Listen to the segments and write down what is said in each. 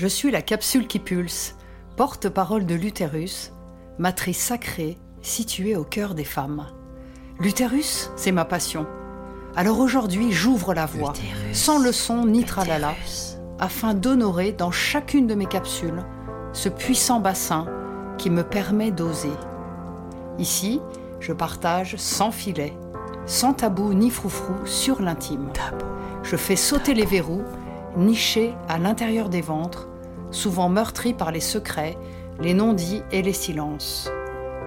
Je suis la capsule qui pulse, porte-parole de l'utérus, matrice sacrée située au cœur des femmes. L'utérus, c'est ma passion. Alors aujourd'hui, j'ouvre la voie, sans leçon ni tralala, afin d'honorer dans chacune de mes capsules ce puissant bassin qui me permet d'oser. Ici, je partage sans filet, sans tabou ni froufrou sur l'intime. Je fais sauter les verrous, nichés à l'intérieur des ventres, souvent meurtris par les secrets, les non-dits et les silences.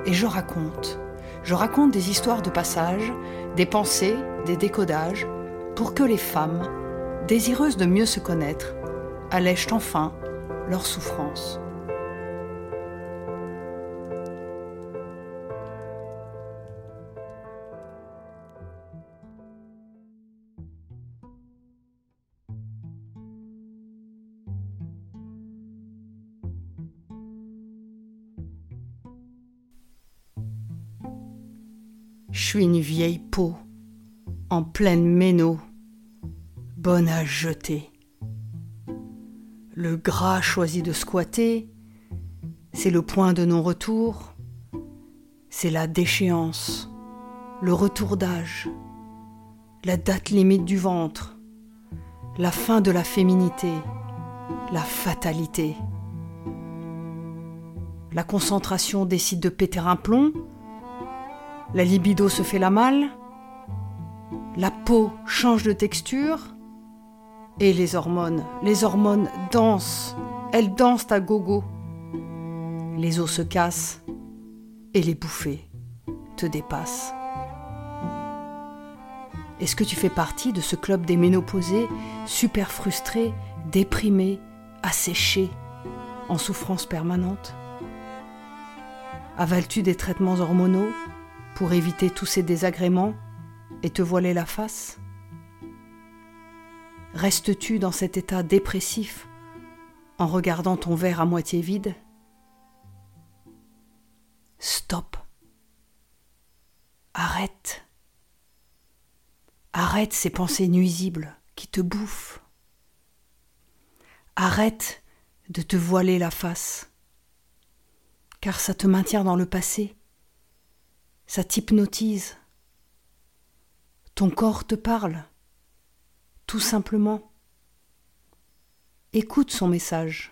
Et je raconte. Je raconte des histoires de passage, des pensées, des décodages, pour que les femmes, désireuses de mieux se connaître, allègent enfin leur souffrance. Je suis une vieille peau, en pleine méno, bonne à jeter. Le gras choisi de squatter, c'est le point de non-retour, c'est la déchéance, le retour d'âge, la date limite du ventre, la fin de la féminité, la fatalité. La concentration décide de péter un plomb, la libido se fait la malle, la peau change de texture, et les hormones, les hormones dansent, elles dansent à gogo. Les os se cassent, et les bouffées te dépassent. Est-ce que tu fais partie de ce club des ménopausés, super frustrés, déprimés, asséchés, en souffrance permanente? Avales-tu des traitements hormonaux? Pour éviter tous ces désagréments et te voiler la face? Restes-tu dans cet état dépressif en regardant ton verre à moitié vide? Stop. Arrête. Arrête ces pensées nuisibles qui te bouffent. Arrête de te voiler la face, car ça te maintient dans le passé ça t'hypnotise. Ton corps te parle, tout simplement. Écoute son message.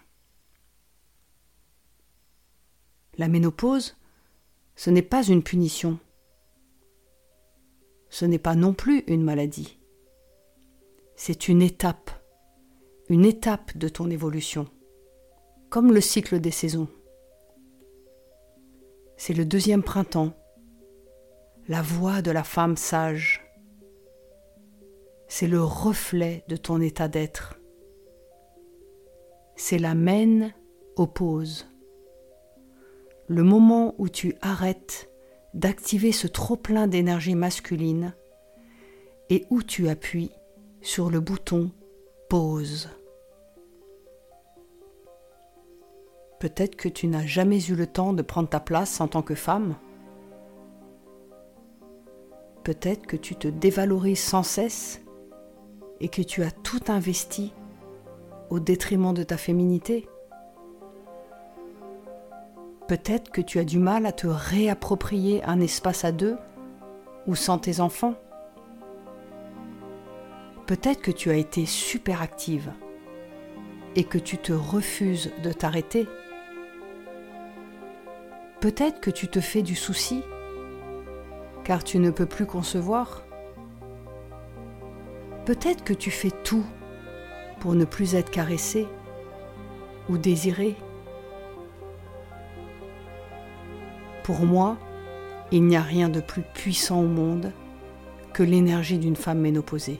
La ménopause, ce n'est pas une punition. Ce n'est pas non plus une maladie. C'est une étape, une étape de ton évolution, comme le cycle des saisons. C'est le deuxième printemps la voix de la femme sage. C'est le reflet de ton état d'être. C'est la mène oppose. Le moment où tu arrêtes d'activer ce trop-plein d'énergie masculine et où tu appuies sur le bouton pause. Peut-être que tu n'as jamais eu le temps de prendre ta place en tant que femme. Peut-être que tu te dévalorises sans cesse et que tu as tout investi au détriment de ta féminité. Peut-être que tu as du mal à te réapproprier un espace à deux ou sans tes enfants. Peut-être que tu as été super active et que tu te refuses de t'arrêter. Peut-être que tu te fais du souci car tu ne peux plus concevoir Peut-être que tu fais tout pour ne plus être caressé ou désiré. Pour moi, il n'y a rien de plus puissant au monde que l'énergie d'une femme ménopausée.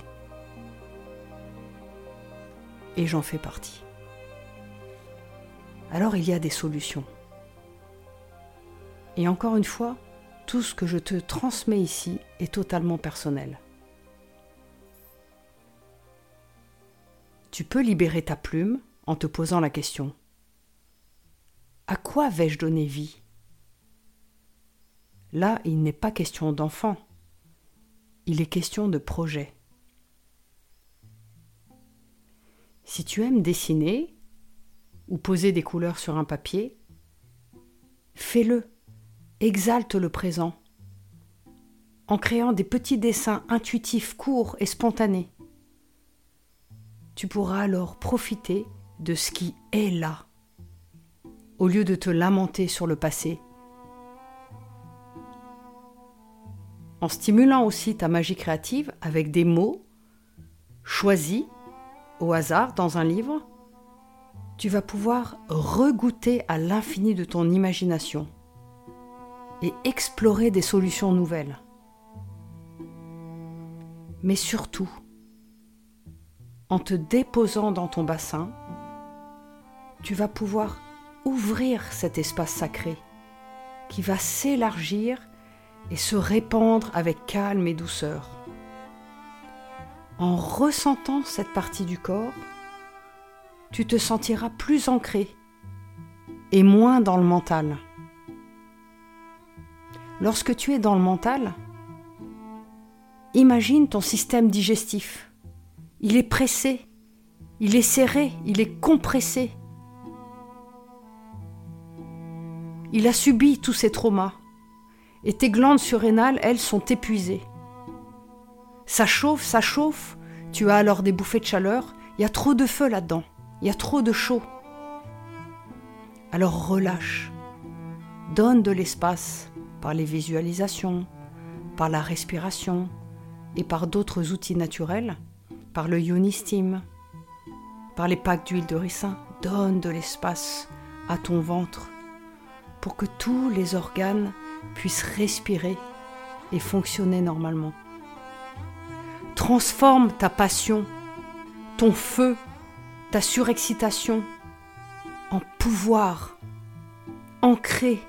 Et j'en fais partie. Alors il y a des solutions. Et encore une fois, tout ce que je te transmets ici est totalement personnel. Tu peux libérer ta plume en te posant la question À quoi vais-je donner vie? Là, il n'est pas question d'enfant, il est question de projet. Si tu aimes dessiner, ou poser des couleurs sur un papier, fais-le, exalte le présent, en créant des petits dessins intuitifs, courts et spontanés. Tu pourras alors profiter de ce qui est là, au lieu de te lamenter sur le passé. En stimulant aussi ta magie créative avec des mots choisis au hasard dans un livre, tu vas pouvoir regoûter à l'infini de ton imagination et explorer des solutions nouvelles. Mais surtout, en te déposant dans ton bassin, tu vas pouvoir ouvrir cet espace sacré qui va s'élargir et se répandre avec calme et douceur. En ressentant cette partie du corps, tu te sentiras plus ancré et moins dans le mental. Lorsque tu es dans le mental, imagine ton système digestif. Il est pressé, il est serré, il est compressé. Il a subi tous ces traumas et tes glandes surrénales, elles, sont épuisées. Ça chauffe, ça chauffe, tu as alors des bouffées de chaleur, il y a trop de feu là-dedans. Il y a trop de chaud. Alors relâche. Donne de l'espace par les visualisations, par la respiration et par d'autres outils naturels, par le Steam, par les packs d'huile de ricin. Donne de l'espace à ton ventre pour que tous les organes puissent respirer et fonctionner normalement. Transforme ta passion, ton feu ta surexcitation en pouvoir, ancré,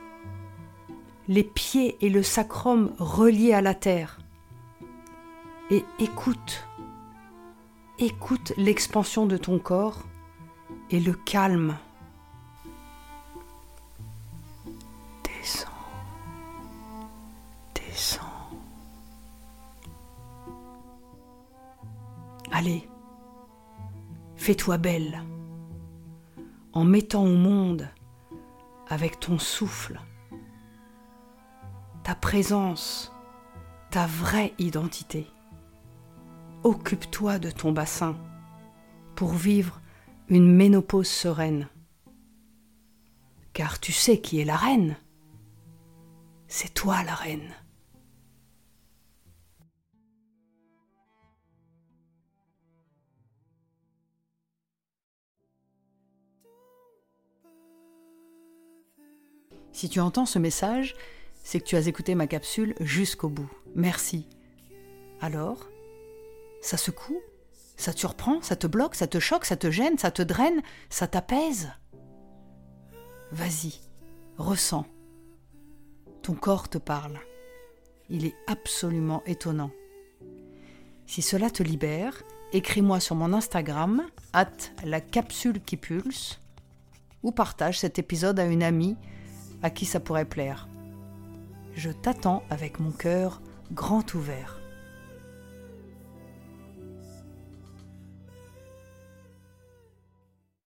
les pieds et le sacrum reliés à la terre. Et écoute, écoute l'expansion de ton corps et le calme. Descends, descends. Allez, Fais-toi belle en mettant au monde avec ton souffle, présence, ta vraie identité. Occupe-toi de ton bassin pour vivre une ménopause sereine. Car tu sais qui est la reine. C'est toi la reine. Si tu entends ce message, c'est que tu as écouté ma capsule jusqu'au bout. Merci. Alors, ça secoue? Ça te surprend? Ça te bloque? Ça te choque? Ça te gêne? Ça te draine? Ça t'apaise? Vas-y, ressens. Ton corps te parle. Il est absolument étonnant. Si cela te libère, écris-moi sur mon Instagram, at la capsule qui pulse, ou partage cet épisode à une amie à qui ça pourrait plaire. Je t'attends avec mon cœur grand ouvert.